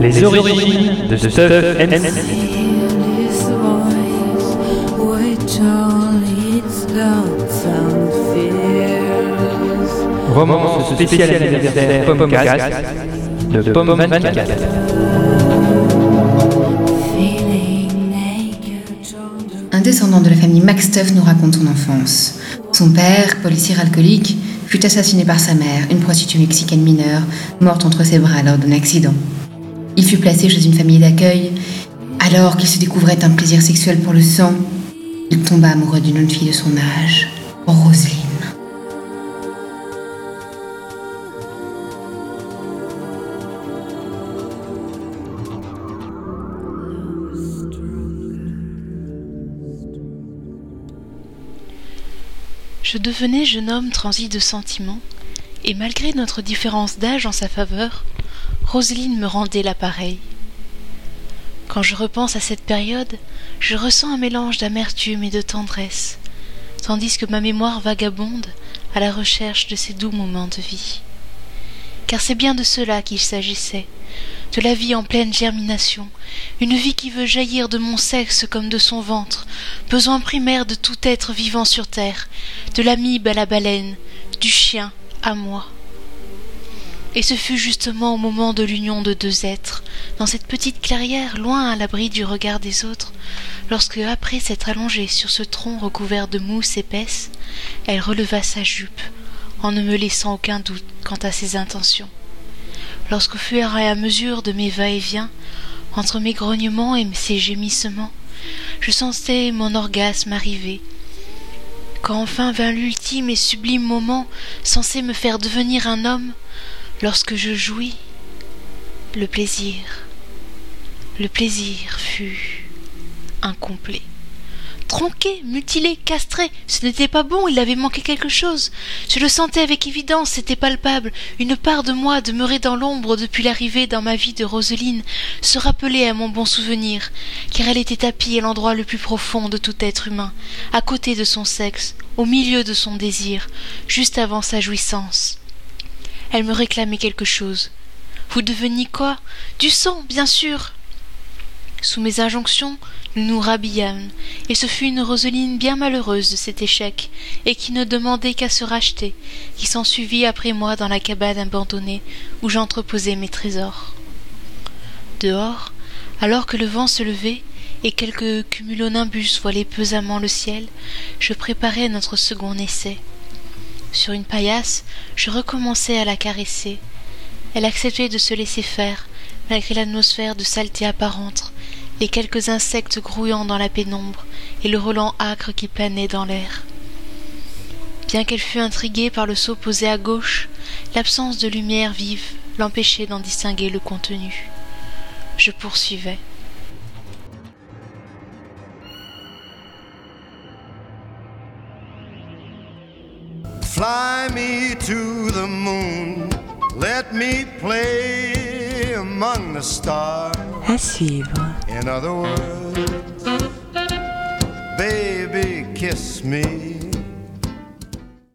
Les origines de Stuff NC. Roman spécial anniversaire Pomcast de Pomme 24. Descendant de la famille Maxtuff nous raconte son enfance. Son père, policier alcoolique, fut assassiné par sa mère, une prostituée mexicaine mineure, morte entre ses bras lors d'un accident. Il fut placé chez une famille d'accueil. Alors qu'il se découvrait un plaisir sexuel pour le sang, il tomba amoureux d'une jeune fille de son âge, Roselyne. Je devenais jeune homme transi de sentiments, et malgré notre différence d'âge en sa faveur, Roselyne me rendait l'appareil. Quand je repense à cette période, je ressens un mélange d'amertume et de tendresse, tandis que ma mémoire vagabonde à la recherche de ces doux moments de vie. Car c'est bien de cela qu'il s'agissait, de la vie en pleine germination, une vie qui veut jaillir de mon sexe comme de son ventre, besoin primaire de tout être vivant sur terre, de l'amibe à la baleine, du chien à moi. Et ce fut justement au moment de l'union de deux êtres, dans cette petite clairière loin à l'abri du regard des autres, lorsque, après s'être allongée sur ce tronc recouvert de mousse épaisse, elle releva sa jupe, en ne me laissant aucun doute quant à ses intentions. Lorsqu'au fur et à mesure de mes va-et-vient, entre mes grognements et ses gémissements, je sentais mon orgasme arriver, quand enfin vint l'ultime et sublime moment censé me faire devenir un homme, lorsque je jouis, le plaisir, le plaisir fut incomplet. Tronqué, mutilé, castré, ce n'était pas bon, il avait manqué quelque chose. Je le sentais avec évidence, c'était palpable. Une part de moi, demeurée dans l'ombre depuis l'arrivée dans ma vie de Roseline, se rappelait à mon bon souvenir, car elle était tapie à l'endroit le plus profond de tout être humain, à côté de son sexe, au milieu de son désir, juste avant sa jouissance. Elle me réclamait quelque chose. Vous deveniez quoi? Du sang, bien sûr. Sous mes injonctions, nous nous rhabillâmes, et ce fut une Roseline bien malheureuse de cet échec, et qui ne demandait qu'à se racheter, qui s'ensuivit après moi dans la cabane abandonnée où j'entreposais mes trésors. Dehors, alors que le vent se levait, et quelques cumulonimbus voilaient pesamment le ciel, je préparais notre second essai. Sur une paillasse, je recommençai à la caresser. Elle acceptait de se laisser faire, malgré l'atmosphère de saleté apparente, les quelques insectes grouillant dans la pénombre et le relent âcre qui planait dans l'air. Bien qu'elle fût intriguée par le seau posé à gauche, l'absence de lumière vive l'empêchait d'en distinguer le contenu. Je poursuivais. Fly me to the moon, let me play among the stars. À suivre. In other words, baby, kiss me